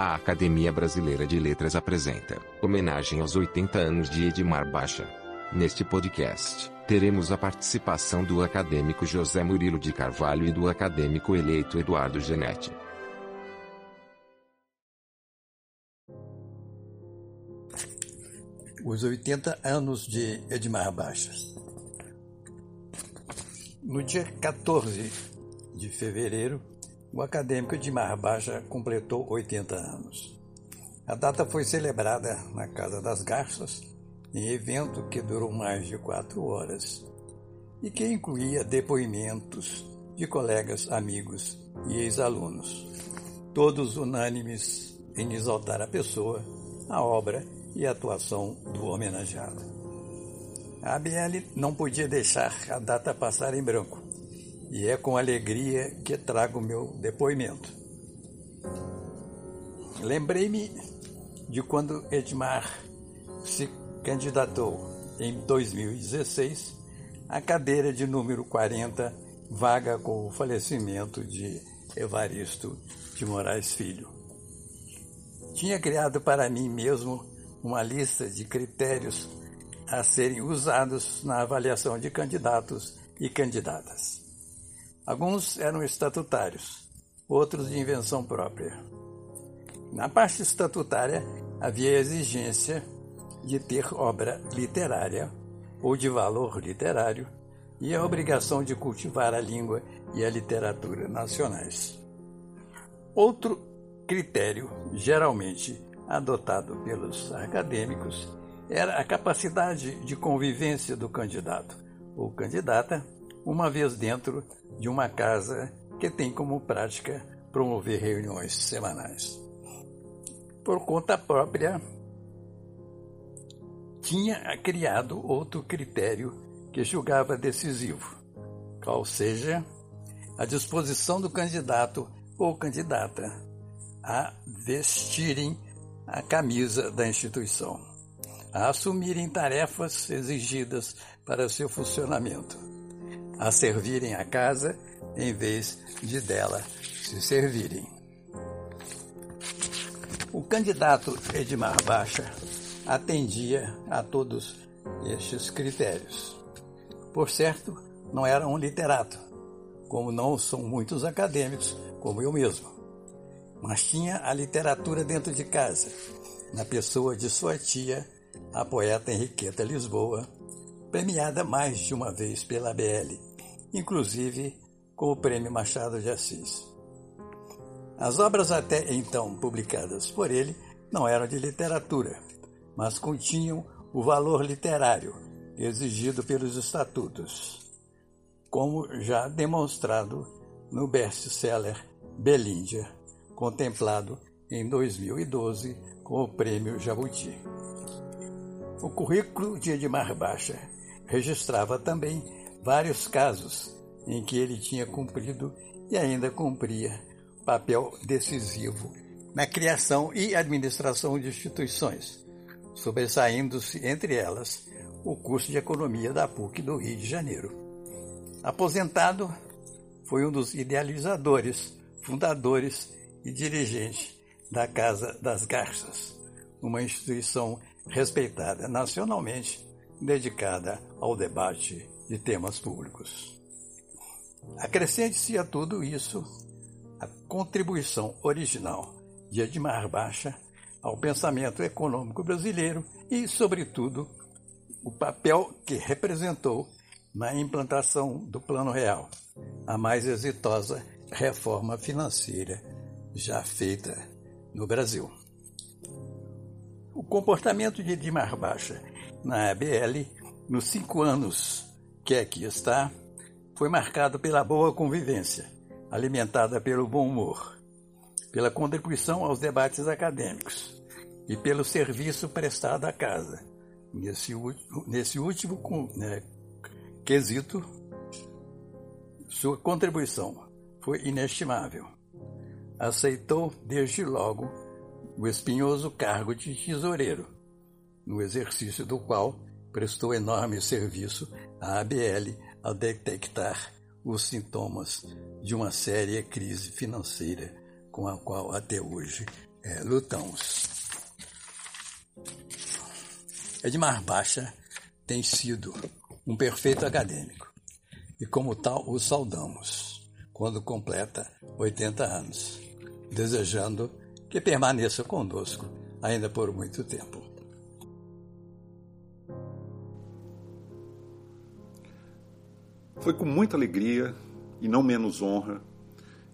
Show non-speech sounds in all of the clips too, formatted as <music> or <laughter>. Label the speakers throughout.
Speaker 1: A Academia Brasileira de Letras apresenta homenagem aos 80 anos de Edmar Baixa. Neste podcast, teremos a participação do acadêmico José Murilo de Carvalho e do acadêmico eleito Eduardo Genetti.
Speaker 2: Os 80 anos de Edmar Baixa. No dia 14 de fevereiro, o acadêmico Edmar Baixa completou 80 anos. A data foi celebrada na Casa das Garças, em evento que durou mais de quatro horas e que incluía depoimentos de colegas, amigos e ex-alunos, todos unânimes em exaltar a pessoa, a obra e a atuação do homenageado. A ABL não podia deixar a data passar em branco e é com alegria que trago meu depoimento. Lembrei-me de quando Edmar se candidatou em 2016 à cadeira de número 40, vaga com o falecimento de Evaristo de Moraes Filho. Tinha criado para mim mesmo uma lista de critérios a serem usados na avaliação de candidatos e candidatas. Alguns eram estatutários, outros de invenção própria. Na parte estatutária, havia a exigência de ter obra literária ou de valor literário e a obrigação de cultivar a língua e a literatura nacionais. Outro critério, geralmente adotado pelos acadêmicos, era a capacidade de convivência do candidato ou candidata uma vez dentro de uma casa que tem como prática promover reuniões semanais. Por conta própria, tinha criado outro critério que julgava decisivo, qual seja a disposição do candidato ou candidata a vestirem a camisa da instituição, a assumirem tarefas exigidas para seu funcionamento a servirem a casa em vez de dela se servirem. O candidato Edmar Baixa atendia a todos estes critérios. Por certo, não era um literato, como não são muitos acadêmicos, como eu mesmo. Mas tinha a literatura dentro de casa, na pessoa de sua tia, a poeta Henriqueta Lisboa, premiada mais de uma vez pela BL inclusive com o Prêmio Machado de Assis. As obras até então publicadas por ele não eram de literatura, mas continham o valor literário exigido pelos estatutos, como já demonstrado no best-seller Belíndia, contemplado em 2012 com o Prêmio Jabuti. O currículo de Edmar Baixa registrava também vários casos em que ele tinha cumprido e ainda cumpria papel decisivo na criação e administração de instituições, sobressaindo-se entre elas o curso de economia da PUC do Rio de Janeiro. Aposentado, foi um dos idealizadores, fundadores e dirigente da Casa das Garças, uma instituição respeitada nacionalmente, dedicada ao debate de temas públicos. Acrescente-se a tudo isso a contribuição original de Edmar Baixa ao pensamento econômico brasileiro e, sobretudo, o papel que representou na implantação do Plano Real, a mais exitosa reforma financeira já feita no Brasil. O comportamento de Edmar Baixa na ABL nos cinco anos que aqui está, foi marcado pela boa convivência, alimentada pelo bom humor, pela contribuição aos debates acadêmicos e pelo serviço prestado à casa. Nesse, nesse último né, quesito, sua contribuição foi inestimável. Aceitou desde logo o espinhoso cargo de tesoureiro, no exercício do qual prestou enorme serviço à ABL ao detectar os sintomas de uma séria crise financeira com a qual até hoje é, lutamos. Edmar Baixa tem sido um perfeito acadêmico e, como tal, o saudamos quando completa 80 anos, desejando que permaneça conosco ainda por muito tempo.
Speaker 3: Foi com muita alegria e não menos honra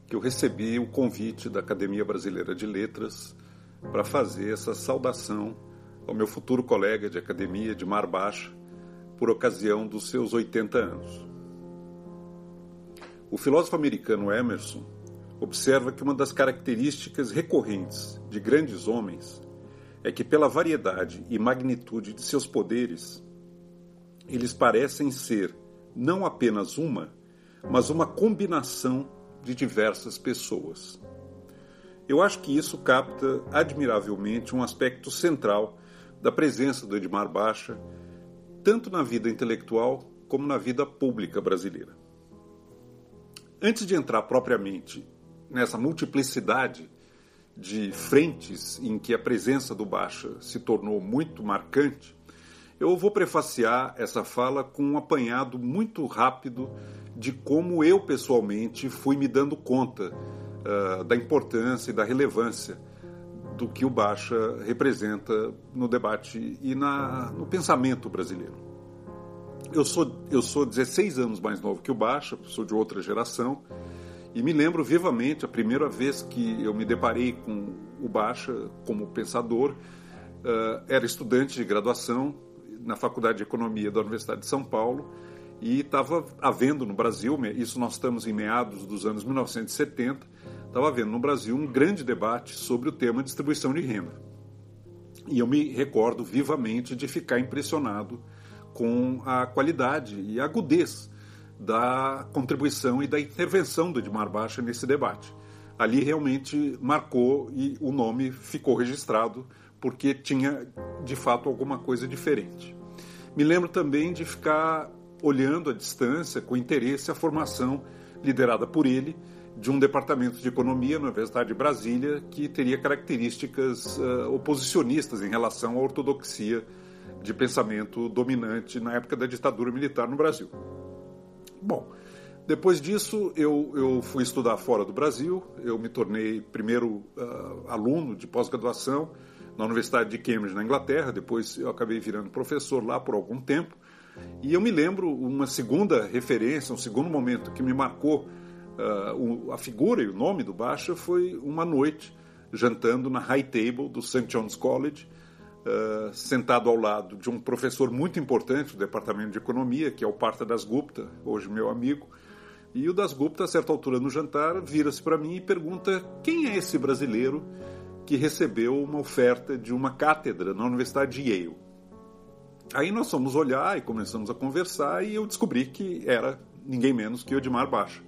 Speaker 3: que eu recebi o convite da Academia Brasileira de Letras para fazer essa saudação ao meu futuro colega de academia de Mar Baixa por ocasião dos seus 80 anos. O filósofo americano Emerson observa que uma das características recorrentes de grandes homens é que, pela variedade e magnitude de seus poderes, eles parecem ser não apenas uma, mas uma combinação de diversas pessoas. Eu acho que isso capta admiravelmente um aspecto central da presença do Edmar Baixa, tanto na vida intelectual como na vida pública brasileira. Antes de entrar propriamente nessa multiplicidade de frentes em que a presença do Baixa se tornou muito marcante, eu vou prefaciar essa fala com um apanhado muito rápido de como eu pessoalmente fui me dando conta uh, da importância e da relevância do que o Baixa representa no debate e na, no pensamento brasileiro. Eu sou, eu sou 16 anos mais novo que o Baixa, sou de outra geração, e me lembro vivamente a primeira vez que eu me deparei com o Baixa como pensador, uh, era estudante de graduação na Faculdade de Economia da Universidade de São Paulo, e estava havendo no Brasil, isso nós estamos em meados dos anos 1970, estava havendo no Brasil um grande debate sobre o tema distribuição de renda. E eu me recordo vivamente de ficar impressionado com a qualidade e a agudez da contribuição e da intervenção do Edmar Baixa nesse debate. Ali realmente marcou e o nome ficou registrado porque tinha de fato alguma coisa diferente. Me lembro também de ficar olhando à distância, com interesse, a formação liderada por ele de um departamento de economia na Universidade de Brasília que teria características uh, oposicionistas em relação à ortodoxia de pensamento dominante na época da ditadura militar no Brasil. Bom, depois disso eu, eu fui estudar fora do Brasil, eu me tornei primeiro uh, aluno de pós-graduação na Universidade de Cambridge, na Inglaterra, depois eu acabei virando professor lá por algum tempo, e eu me lembro uma segunda referência, um segundo momento que me marcou uh, a figura e o nome do Baixa foi uma noite jantando na High Table do St. John's College, uh, sentado ao lado de um professor muito importante do departamento de economia, que é o Parta Das Gupta, hoje meu amigo. E o Das Gupta, a certa altura no jantar, vira-se para mim e pergunta quem é esse brasileiro que recebeu uma oferta de uma cátedra na Universidade de Yale. Aí nós fomos olhar e começamos a conversar e eu descobri que era ninguém menos que o Edmar Baixa.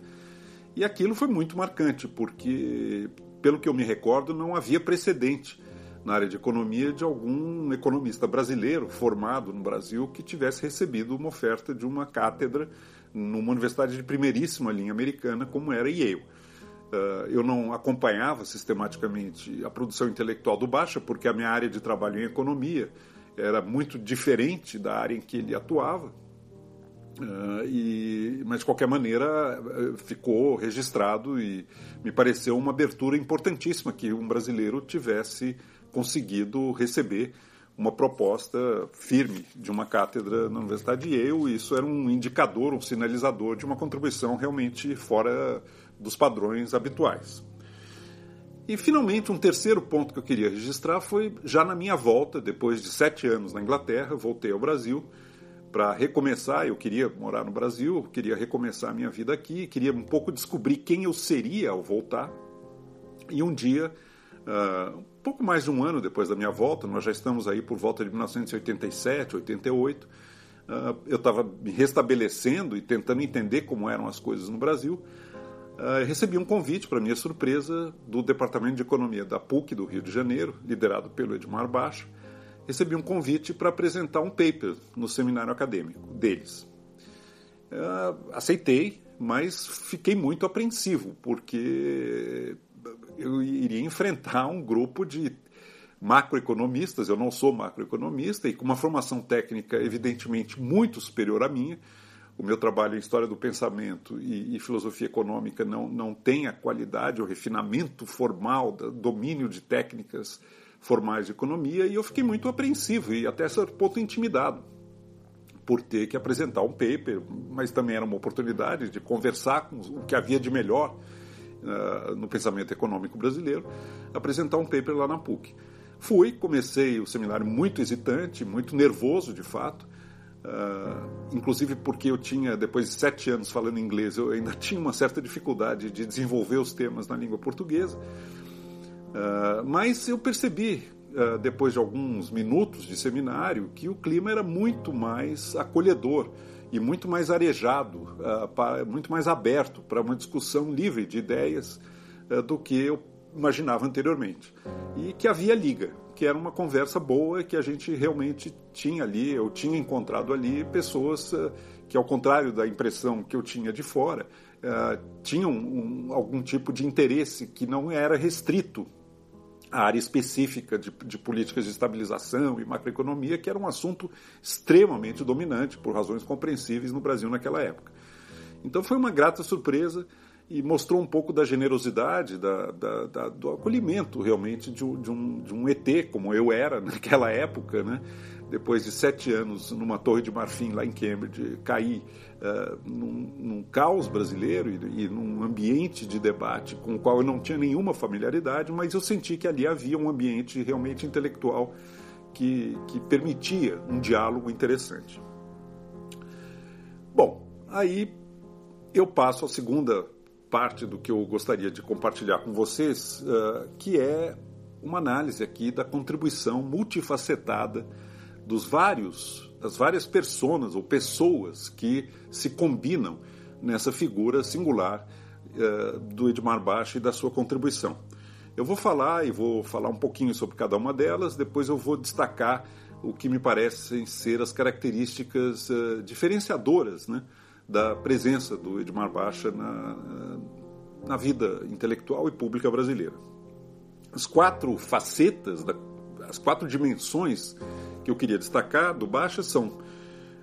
Speaker 3: E aquilo foi muito marcante, porque, pelo que eu me recordo, não havia precedente na área de economia de algum economista brasileiro formado no Brasil que tivesse recebido uma oferta de uma cátedra numa universidade de primeiríssima linha americana, como era Yale. Uh, eu não acompanhava sistematicamente a produção intelectual do Baixa, porque a minha área de trabalho em economia era muito diferente da área em que ele atuava, Uh, e, mas de qualquer maneira eh, ficou registrado e me pareceu uma abertura importantíssima que um brasileiro tivesse conseguido receber uma proposta firme de uma cátedra na Universidade de Yale. E isso era um indicador, um sinalizador de uma contribuição realmente fora dos padrões habituais. E finalmente um terceiro ponto que eu queria registrar foi já na minha volta, depois de sete anos na Inglaterra, voltei ao Brasil para recomeçar. Eu queria morar no Brasil, queria recomeçar a minha vida aqui, queria um pouco descobrir quem eu seria ao voltar. E um dia, uh, um pouco mais de um ano depois da minha volta, nós já estamos aí por volta de 1987, 88, uh, eu estava me restabelecendo e tentando entender como eram as coisas no Brasil. Uh, recebi um convite, para minha surpresa, do Departamento de Economia da PUC do Rio de Janeiro, liderado pelo Edmar Baixo, recebi um convite para apresentar um paper no seminário acadêmico deles. Uh, aceitei, mas fiquei muito apreensivo, porque eu iria enfrentar um grupo de macroeconomistas, eu não sou macroeconomista, e com uma formação técnica evidentemente muito superior à minha. O meu trabalho em História do Pensamento e, e Filosofia Econômica não, não tem a qualidade, o refinamento formal, do domínio de técnicas formais de economia, e eu fiquei muito apreensivo e até certo ponto intimidado por ter que apresentar um paper, mas também era uma oportunidade de conversar com o que havia de melhor uh, no pensamento econômico brasileiro, apresentar um paper lá na PUC. Fui, comecei o seminário muito hesitante, muito nervoso de fato, uh, inclusive porque eu tinha, depois de sete anos falando inglês, eu ainda <laughs> tinha uma certa dificuldade de desenvolver os temas na língua portuguesa. Uh, mas eu percebi eh, depois de alguns minutos de seminário, que o clima era muito mais acolhedor e muito mais arejado, muito mais aberto para uma discussão livre de ideias do que eu imaginava anteriormente. E que havia liga, que era uma conversa boa, que a gente realmente tinha ali, eu tinha encontrado ali pessoas que, ao contrário da impressão que eu tinha de fora, tinham um, algum tipo de interesse que não era restrito a área específica de, de, políticas de estabilização e macroeconomia, que era um assunto extremamente dominante, por razões compreensíveis, no Brasil naquela época. Então foi uma grata surpresa e mostrou um pouco da generosidade, da, da, da, do acolhimento realmente de, de, um, de um ET, como eu era <laughs> naquela época, né? depois de sete anos numa torre de marfim lá em Cambridge, cair uh, num, num, caos brasileiro e, e, num ambiente de debate com o qual eu não tinha nenhuma familiaridade, mas eu senti que ali havia um ambiente realmente intelectual que, que permitia um diálogo interessante. Bom, aí eu passo à segunda parte do que eu gostaria de compartilhar com vocês, uh, que é uma análise aqui da contribuição multifacetada dos vários, das várias personas ou pessoas que se combinam nessa figura singular uh, do Edmar Baixa e da sua contribuição. Eu vou falar e vou falar um pouquinho sobre cada uma delas, depois eu vou destacar o que me parecem ser as características uh, diferenciadoras né, da presença do Edmar Baixa na, na vida intelectual e pública brasileira. As quatro facetas, da, as quatro dimensões que eu queria destacar do Baixa são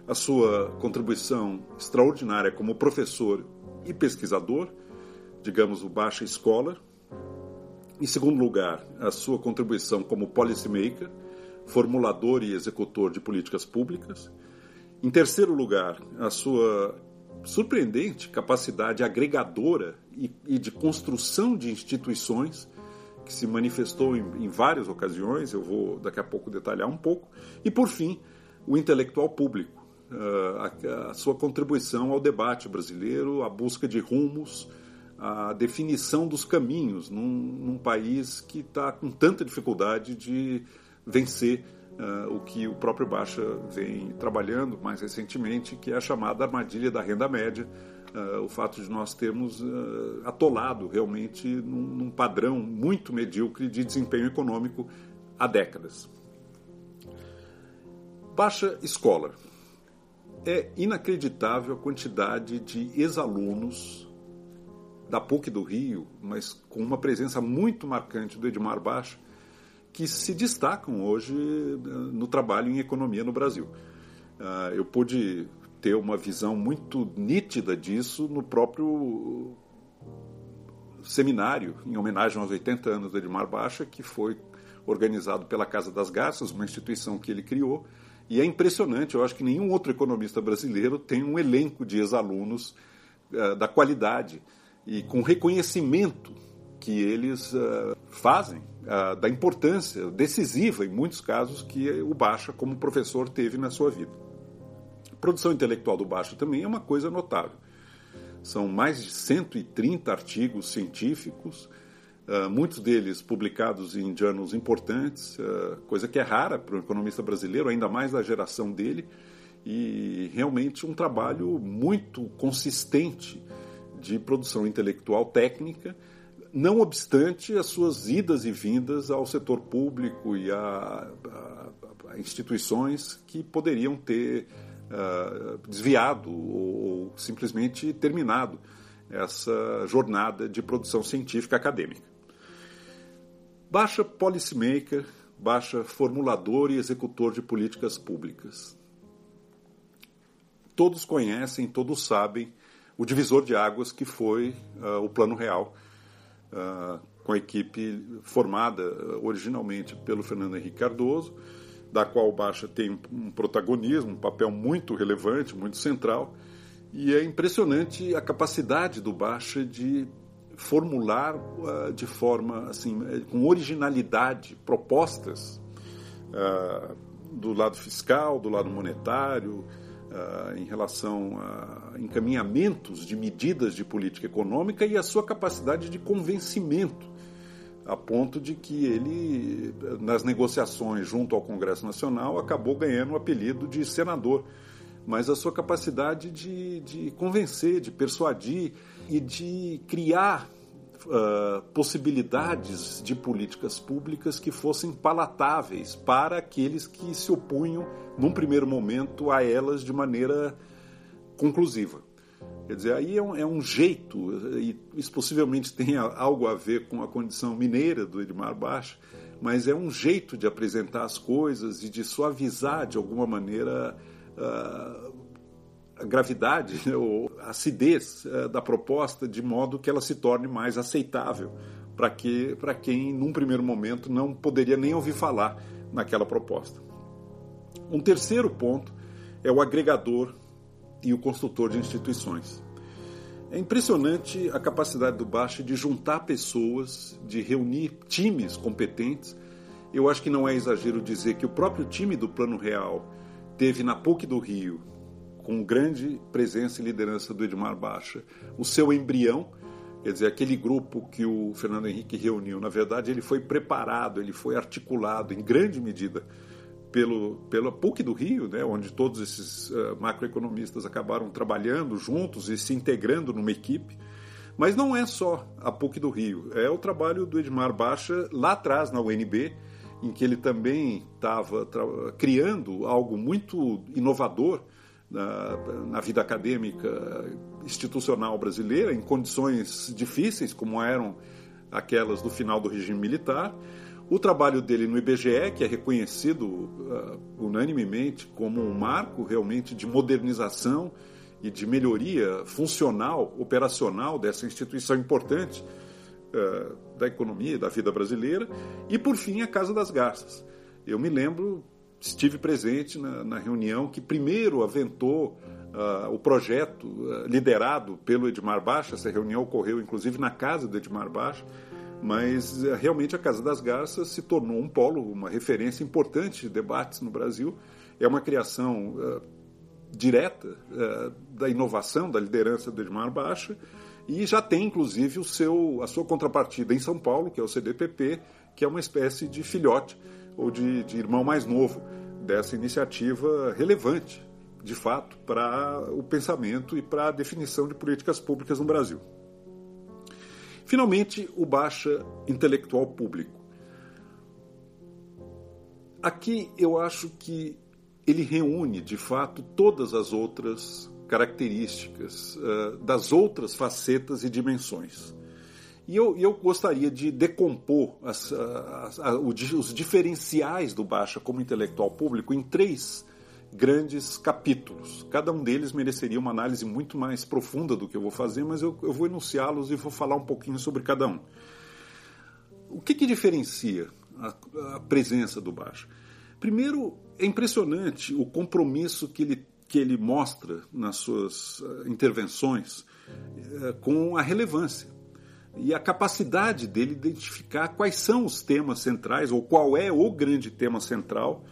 Speaker 3: a sua contribuição extraordinária como professor e pesquisador, digamos o Baixa Scholar. Em segundo lugar, a sua contribuição como policymaker, formulador e executor de políticas públicas. Em terceiro lugar, a sua surpreendente capacidade agregadora e, e de construção de instituições que se manifestou em, em várias ocasiões, eu vou daqui a pouco detalhar um pouco. E, por fim, o intelectual público, uh, a, a, sua contribuição ao debate brasileiro, a busca de rumos, a definição dos caminhos num, num país que está com tanta dificuldade de vencer uh, o que o próprio Baixa vem trabalhando mais recentemente, que é a chamada armadilha da renda média, Uh, o fato de nós termos uh, atolado realmente num, num, padrão muito medíocre de desempenho econômico há décadas. Baixa escola. É inacreditável a quantidade de ex-alunos da PUC do Rio, mas com uma presença muito marcante do Edmar Baixa, que se destacam hoje uh, no trabalho em economia no Brasil. eu pude ter uma visão muito nítida disso no próprio seminário em homenagem aos 80 anos do Edmar Baixa, que foi organizado pela Casa das Garças, uma instituição que ele criou. E é impressionante, eu acho que nenhum outro economista brasileiro tem um elenco de ex-alunos uh, da qualidade e com reconhecimento que eles uh, fazem uh, da importância decisiva, em muitos casos, que o Baixa, como professor, teve na sua vida produção intelectual do Baixo também é uma coisa notável. São mais de 130 artigos científicos, uh, muitos deles publicados em journals importantes, uh, coisa que é rara para um economista brasileiro, ainda mais da geração dele, e realmente um trabalho muito consistente de produção intelectual técnica, não obstante as suas idas e vindas ao setor público e a, a, a instituições que poderiam ter uh, desviado ou, ou simplesmente terminado essa jornada de produção científica acadêmica. Baixa policymaker, baixa formulador e executor de políticas públicas. Todos conhecem, todos sabem o divisor de águas que foi uh, o Plano Real, com a equipe formada originalmente pelo Fernando Henrique Cardoso, da qual o Baixa tem um protagonismo, um papel muito relevante, muito central, e é impressionante a capacidade do Baixa de formular uh, de forma assim eh, com originalidade propostas uh, do lado fiscal, do lado monetário, uh, em relação a encaminhamentos de medidas de política econômica e a sua capacidade de convencimento, a ponto de que ele, nas negociações junto ao Congresso Nacional, acabou ganhando o apelido de senador. Mas a sua capacidade de, de convencer, de persuadir e de criar uh, possibilidades de políticas públicas que fossem palatáveis para aqueles que se opunham, num primeiro momento, a elas de maneira conclusiva. Quer dizer, aí é um, é um, jeito, e isso possivelmente <laughs> tem algo a ver com a condição mineira do Edmar Baixa, mas é um jeito de apresentar as coisas e de suavizar de alguma maneira uh, a gravidade né, ou a acidez uh, da proposta de modo que ela se torne mais aceitável para que, quem, num primeiro momento, não poderia nem ouvir falar naquela proposta. Um terceiro ponto é o agregador e o construtor de instituições. É impressionante a capacidade do Baixa de juntar pessoas, de reunir times competentes. Eu acho que não é exagero dizer que o próprio time do Plano Real teve na PUC do Rio, com grande presença e liderança do Edmar Baixa, o seu embrião, quer dizer, aquele grupo que o Fernando Henrique reuniu, na verdade, ele foi preparado, ele foi articulado em grande medida pelo, pela PUC do Rio, né, onde todos esses uh, macroeconomistas acabaram trabalhando juntos e se integrando numa equipe. Mas não é só a PUC do Rio, é o trabalho do Edmar Baixa lá atrás na UNB, em que ele também estava criando algo muito inovador na, na, vida acadêmica institucional brasileira, em condições difíceis, como eram aquelas do final do regime militar. O trabalho dele no IBGE, que é reconhecido uh, unanimemente como um marco realmente de modernização e de melhoria funcional, operacional dessa instituição importante uh, da economia e da vida brasileira. E, por fim, a Casa das Garças. Eu me lembro, estive presente na, na reunião que primeiro aventou uh, o projeto liderado pelo Edmar Baixa. Essa reunião ocorreu, inclusive, na casa do Edmar Baixa mas eh, realmente a Casa das Garças se tornou um polo, uma referência importante de debates no Brasil. É uma criação uh, direta uh, da inovação, da liderança do Edmar Baixa, e já tem inclusive o seu, a sua contrapartida em São Paulo, que é o CDPP, que é uma espécie de filhote ou de, de irmão mais novo dessa iniciativa relevante, de fato, para o pensamento e para a definição de políticas públicas no Brasil. Finalmente, o baixa intelectual público. Aqui eu acho que ele reúne, de fato, todas as outras características uh, das outras facetas e dimensões. E eu, eu gostaria de decompor as, as, as, os diferenciais do Baixa como intelectual público em três grandes capítulos. Cada um deles mereceria uma análise muito mais profunda do que eu vou fazer, mas eu, eu vou enunciá-los e vou falar um pouquinho sobre cada um. O que, que diferencia a, a presença do Baixo? Primeiro, é impressionante o compromisso que ele, que ele mostra nas suas uh, intervenções uh, com a relevância e a capacidade dele identificar quais são os temas centrais ou qual é o grande tema central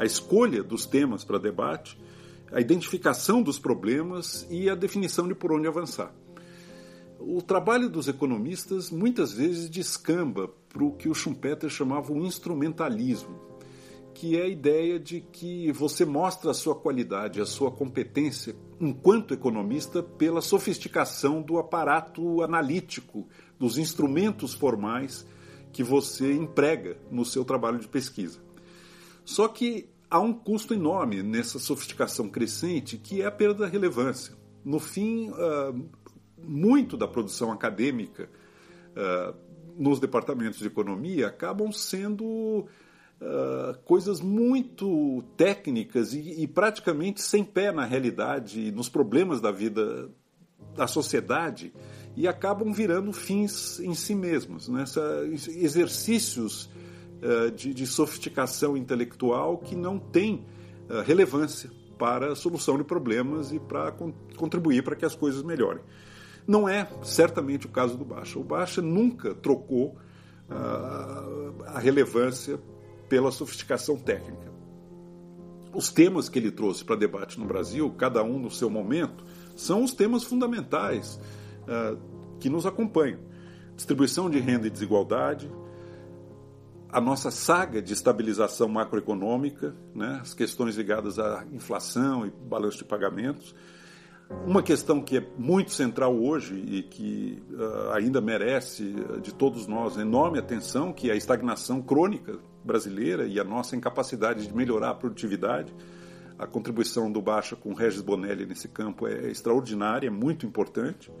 Speaker 3: a escolha dos temas para debate, a identificação dos problemas e a definição de por onde avançar. O trabalho dos economistas muitas vezes descamba para o que o Schumpeter chamava o instrumentalismo, que é a ideia de que você mostra a sua qualidade, a sua competência enquanto economista pela sofisticação do aparato analítico, dos instrumentos formais que você emprega no seu trabalho de pesquisa. Só que há um custo enorme nessa sofisticação crescente, que é a perda da relevância. No fim, uh, muito da produção acadêmica uh, nos departamentos de economia acabam sendo uh, coisas muito técnicas e, e, praticamente sem pé na realidade, nos problemas da vida da sociedade e acabam virando fins em si mesmos, né? exercícios uh, de, de, sofisticação intelectual que não têm uh, relevância para a solução de problemas e para con contribuir para que as coisas melhorem. Não é certamente o caso do Baixa. O Baixa nunca trocou uh, a relevância pela sofisticação técnica. Os temas que ele trouxe para debate no Brasil, cada um no seu momento, são os temas fundamentais uh, que nos acompanham: distribuição de renda e desigualdade, a nossa saga de estabilização macroeconômica, né, as questões ligadas à inflação e balanço de pagamentos, uma questão que é muito central hoje e que uh, ainda merece uh, de todos nós enorme atenção, que é a estagnação crônica brasileira e a nossa incapacidade de melhorar a produtividade. A contribuição do Baixa com Regis Bonelli nesse campo é extraordinária, é muito importante.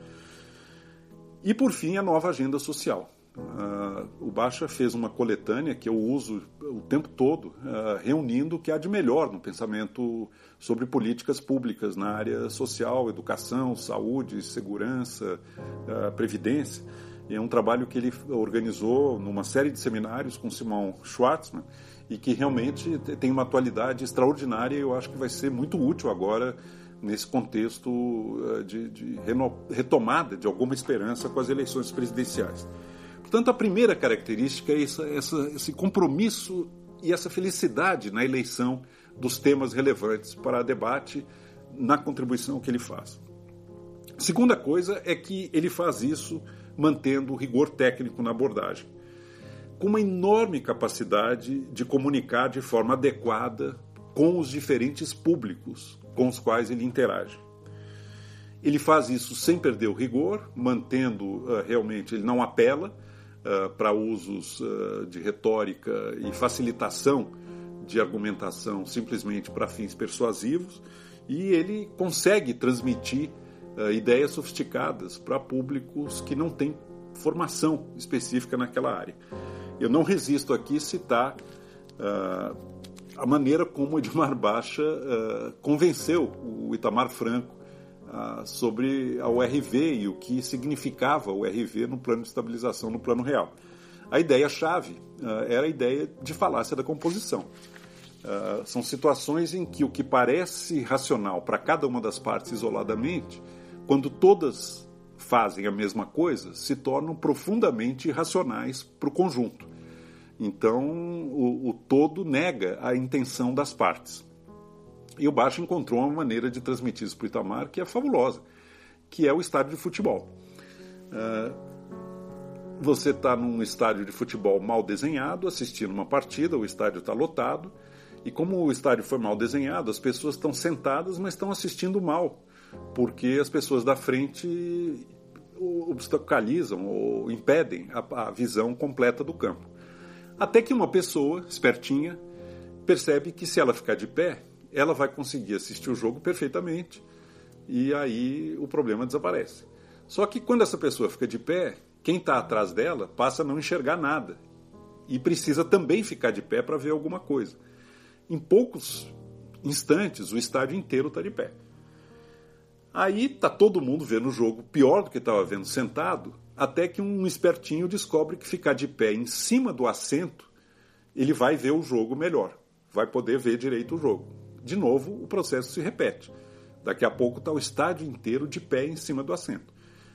Speaker 3: E, por fim, a nova agenda social. Uh, o Baixa fez uma coletânea que eu uso o tempo todo, uh, reunindo o que há de melhor no pensamento sobre políticas públicas na área social, educação, saúde, segurança, uh, previdência. É um trabalho que ele organizou numa série de seminários com Simão Schwartzman e que realmente tem uma atualidade extraordinária e eu acho que vai ser muito útil agora nesse contexto de, de retomada de alguma esperança com as eleições presidenciais. Portanto, a primeira característica é essa, essa, esse compromisso e essa felicidade na eleição dos temas relevantes para debate na contribuição que ele faz. Segunda coisa é que ele faz isso mantendo o rigor técnico na abordagem, com uma enorme capacidade de comunicar de forma adequada com os diferentes públicos com os quais ele interage. Ele faz isso sem perder o rigor, mantendo uh, realmente, ele não apela, uh, para usos uh, de retórica e facilitação de argumentação simplesmente para fins persuasivos, e ele consegue transmitir uh, ideias sofisticadas para públicos que não têm formação específica naquela área. Eu não resisto aqui citar a maneira como Edmar Baixa convenceu o Itamar Franco ah, sobre a URV e o que significava o URV no plano de estabilização, no plano real. A ideia-chave era a ideia de falácia da composição. São situações em que o que parece racional para cada uma das partes isoladamente, quando todas fazem a mesma coisa, se tornam profundamente irracionais para o conjunto. Então, o, o todo nega a intenção das partes. E o Baixo encontrou uma maneira de transmitir isso para o Itamar que é fabulosa, que é o estádio de futebol. Uh, você está num estádio de futebol mal desenhado, assistindo uma partida, o estádio está lotado, e como o estádio foi mal desenhado, as pessoas estão sentadas, mas estão assistindo mal, porque as pessoas da frente obstaculizam ou impedem a, a visão completa do campo. Até que uma pessoa espertinha percebe que se ela ficar de pé, ela vai conseguir assistir o jogo perfeitamente e aí o problema desaparece. Só que quando essa pessoa fica de pé, quem está atrás dela passa a não enxergar nada e precisa também ficar de pé para ver alguma coisa. Em poucos instantes, o estádio inteiro está de pé. Aí está todo mundo vendo o jogo pior do que estava vendo sentado, até que um espertinho descobre que ficar de pé em cima do assento, ele vai ver o jogo melhor, vai poder ver direito o jogo de novo o processo se repete. Daqui a pouco está o estádio inteiro de pé em cima do assento.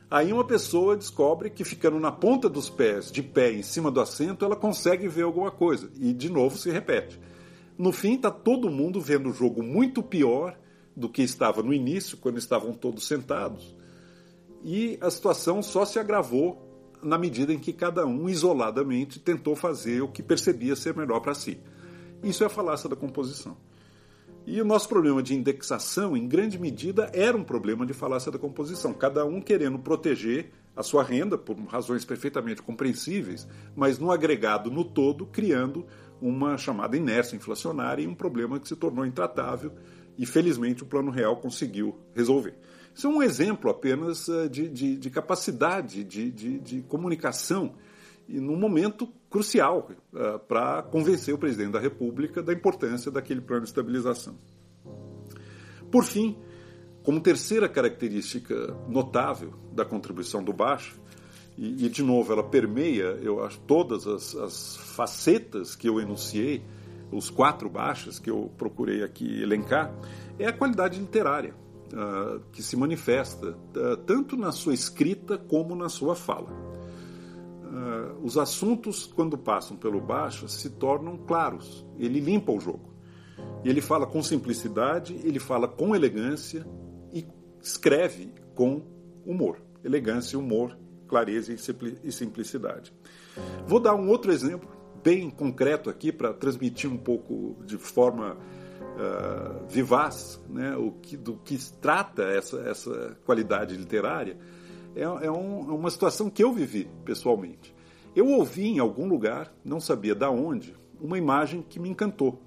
Speaker 3: Aí uma pessoa descobre que ficando na ponta dos pés, de pé em cima do assento, ela consegue ver alguma coisa. E de novo se repete. No fim, está todo mundo vendo o jogo muito pior do que estava no início, quando estavam todos sentados. E a situação só se agravou na medida em que cada um, isoladamente, tentou fazer o que percebia ser melhor para si. Isso é a falácia da composição. E o nosso problema de indexação, em grande medida, era um problema de falácia da composição. Cada um querendo proteger a sua renda, por razões perfeitamente compreensíveis, mas no agregado, no todo, criando uma chamada inércia inflacionária e um problema que se tornou intratável e, felizmente, o Plano Real conseguiu resolver. Isso é um exemplo apenas eh, de, de, de capacidade de, de, comunicação e num momento crucial uh, para convencer o presidente da República da importância daquele plano de estabilização. Por fim, como terceira característica notável da contribuição do Baixo, e, e de novo ela permeia, eu acho, todas as, as facetas que eu enunciei, os quatro baixas que eu procurei aqui elencar, é a qualidade literária, uh, que se manifesta uh, tanto na sua escrita como na sua fala. Uh, os assuntos, quando passam pelo baixo, se tornam claros, ele limpa o jogo. Ele fala com simplicidade, ele fala com elegância e escreve com humor. Elegância, humor, clareza e simplicidade. Vou dar um outro exemplo bem concreto aqui para transmitir um pouco de forma uh, vivaz né, o que, do que trata essa, essa qualidade literária. É, é, um, é uma situação que eu vivi pessoalmente. Eu ouvi em algum lugar, não sabia da onde, uma imagem que me encantou,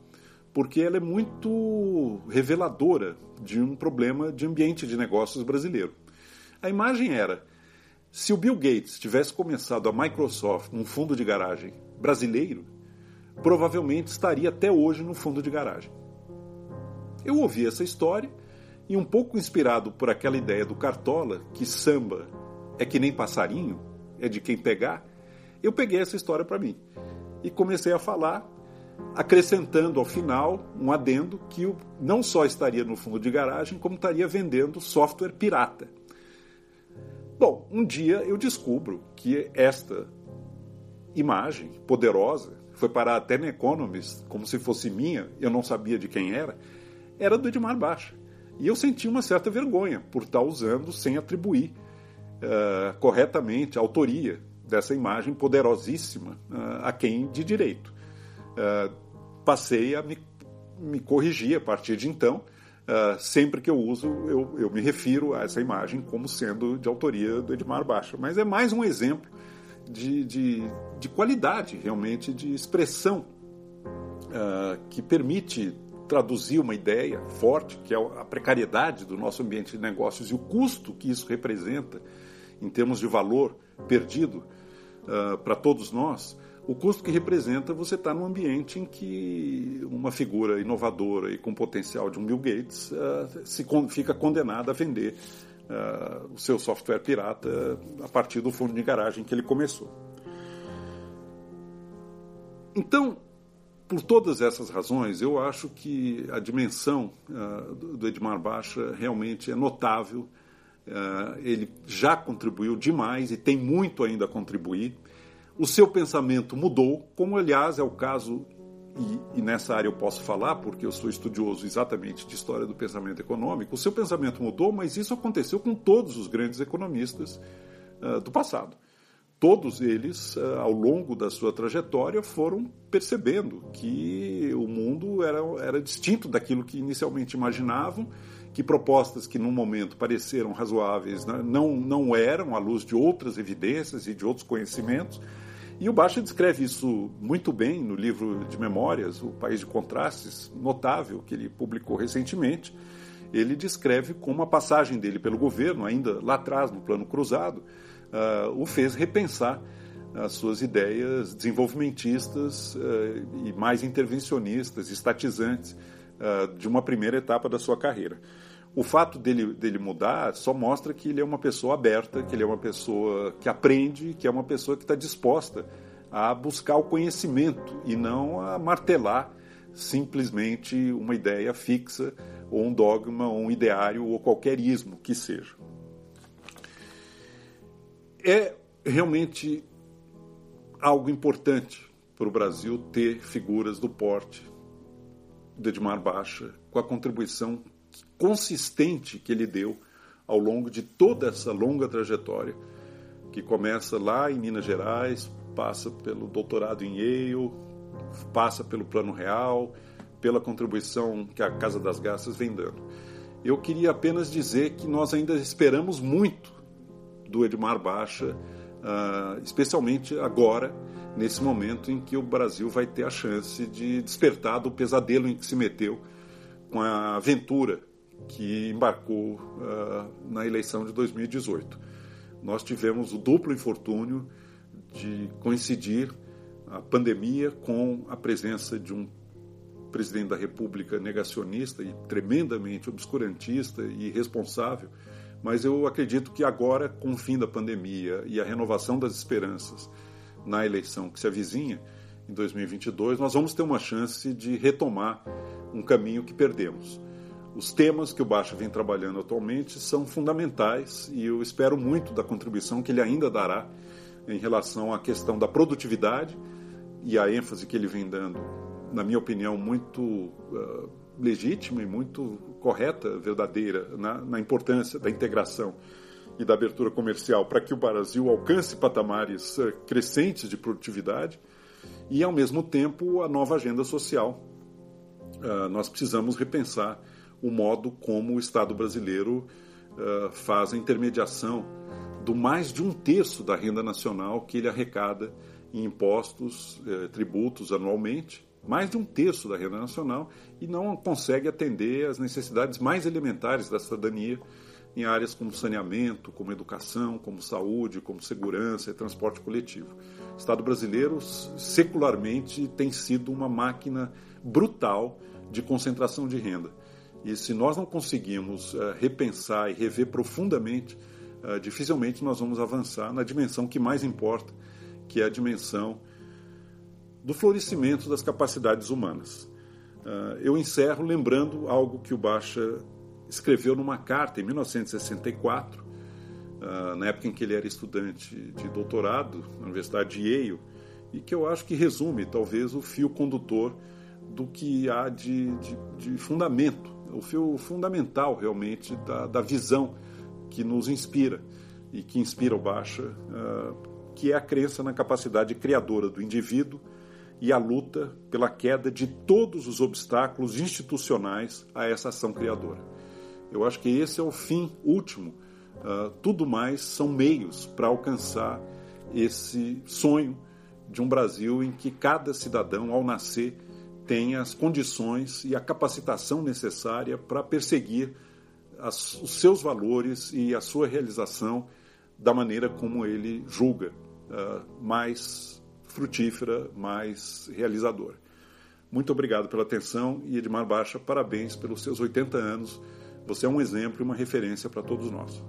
Speaker 3: porque ela é muito reveladora de um problema de ambiente de negócios brasileiro. A imagem era: se o Bill Gates tivesse começado a Microsoft num fundo de garagem brasileiro, provavelmente estaria até hoje no fundo de garagem. Eu ouvi essa história e, um pouco inspirado por aquela ideia do Cartola, que samba é que nem passarinho, é de quem pegar, eu peguei essa história para mim e comecei a falar, acrescentando ao final um adendo que não só estaria no fundo de garagem, como estaria vendendo software pirata. Bom, um dia eu descubro que esta imagem poderosa, foi parar até no Economist, como se fosse minha, eu não sabia de quem era, era do Edmar Baixa. E eu senti uma certa vergonha por estar usando sem atribuir uh, corretamente a autoria dessa imagem poderosíssima uh, a quem de direito. Uh, passei a me, me corrigir a partir de então. sempre que eu uso, eu, eu me refiro a essa imagem como sendo de autoria do Edmar Baixa. Mas é mais um exemplo de, de, de qualidade, realmente, de expressão uh, que permite traduzir uma ideia forte, que é a precariedade do nosso ambiente de negócios e o custo que isso representa em termos de valor perdido uh, para todos nós, o custo que representa você estar tá num ambiente em que uma figura inovadora e com potencial de um Bill Gates uh, se con fica condenada a vender uh, o seu software pirata a partir do fundo de garagem que ele começou. Então, por todas essas razões, eu acho que a dimensão uh, do Edmar Baixa realmente é notável. Uh, ele já contribuiu demais e tem muito ainda a contribuir. O seu pensamento mudou, como aliás é o caso e, e, nessa área eu posso falar, porque eu sou estudioso exatamente de história do pensamento econômico, o seu pensamento mudou, mas isso aconteceu com todos os grandes economistas uh, do passado. Todos eles, uh, ao longo da sua trajetória, foram percebendo que o mundo era, era distinto daquilo que inicialmente imaginavam, que propostas que num momento pareceram razoáveis né, não, não eram, à luz de outras evidências e de outros conhecimentos e o Baixa descreve isso muito bem no livro de memórias, O País de Contrastes, notável, que ele publicou recentemente. Ele descreve como a passagem dele pelo governo, ainda lá atrás, no plano cruzado, uh, o fez repensar as suas ideias desenvolvimentistas uh, e mais intervencionistas, estatizantes, uh, de uma primeira etapa da sua carreira o fato dele, dele mudar só mostra que ele é uma pessoa aberta, que ele é uma pessoa que aprende, que é uma pessoa que está disposta a buscar o conhecimento e não a martelar simplesmente uma ideia fixa, ou um dogma, ou um ideário, ou qualquer ismo que seja. É realmente algo importante para o Brasil ter figuras do porte de Edmar Baixa, com a contribuição consistente que ele deu ao longo de toda essa longa trajetória, que começa lá em Minas Gerais, passa pelo doutorado em Yale, passa pelo Plano Real, pela contribuição que a Casa das Garças vem dando. Eu queria apenas dizer que nós ainda esperamos muito do Edmar Baixa, uh, especialmente agora, nesse momento em que o Brasil vai ter a chance de despertar do pesadelo em que se meteu com a aventura que embarcou uh, na eleição de 2018. Nós tivemos o duplo infortúnio de coincidir a pandemia com a presença de um presidente da República negacionista e tremendamente obscurantista e irresponsável, mas eu acredito que agora, com o fim da pandemia e a renovação das esperanças na eleição que se avizinha, em 2022, nós vamos ter uma chance de retomar um caminho que perdemos. Os temas que o Baixa vem trabalhando atualmente são fundamentais e eu espero muito da contribuição que ele ainda dará em relação à questão da produtividade e a ênfase que ele vem dando, na minha opinião, muito uh, legítima e muito correta, verdadeira, na, na importância da integração e da abertura comercial para que o Brasil alcance patamares uh, crescentes de produtividade e, ao mesmo tempo, a nova agenda social. Uh, nós precisamos repensar o modo como o Estado brasileiro uh, faz a intermediação do mais de um terço da renda nacional que ele arrecada em impostos, eh, tributos anualmente, mais de um terço da renda nacional, e não consegue atender às necessidades mais elementares da cidadania em áreas como saneamento, como educação, como saúde, como segurança e transporte coletivo. O Estado brasileiro, secularmente, tem sido uma máquina brutal de concentração de renda. E se nós não conseguimos uh, repensar e rever profundamente, uh, dificilmente nós vamos avançar na dimensão que mais importa, que é a dimensão do florescimento das capacidades humanas. Uh, eu encerro lembrando algo que o Baixa escreveu numa carta em 1964, na época em que ele era estudante de doutorado na Universidade de Yale, e que eu acho que resume talvez o fio condutor do que há de, de, de fundamento o fio fundamental realmente da, da visão que nos inspira e que inspira o Baixa, uh, que é a crença na capacidade criadora do indivíduo e a luta pela queda de todos os obstáculos institucionais a essa ação criadora. Eu acho que esse é o fim último. Uh, tudo mais são meios para alcançar esse sonho de um Brasil em que cada cidadão, ao nascer, tem as condições e a capacitação necessária para perseguir as, os seus valores e a sua realização da maneira como ele julga uh, mais frutífera, mais realizadora. Muito obrigado pela atenção e Edmar Baixa, parabéns pelos seus 80 anos. Você é um exemplo e uma referência para todos nós.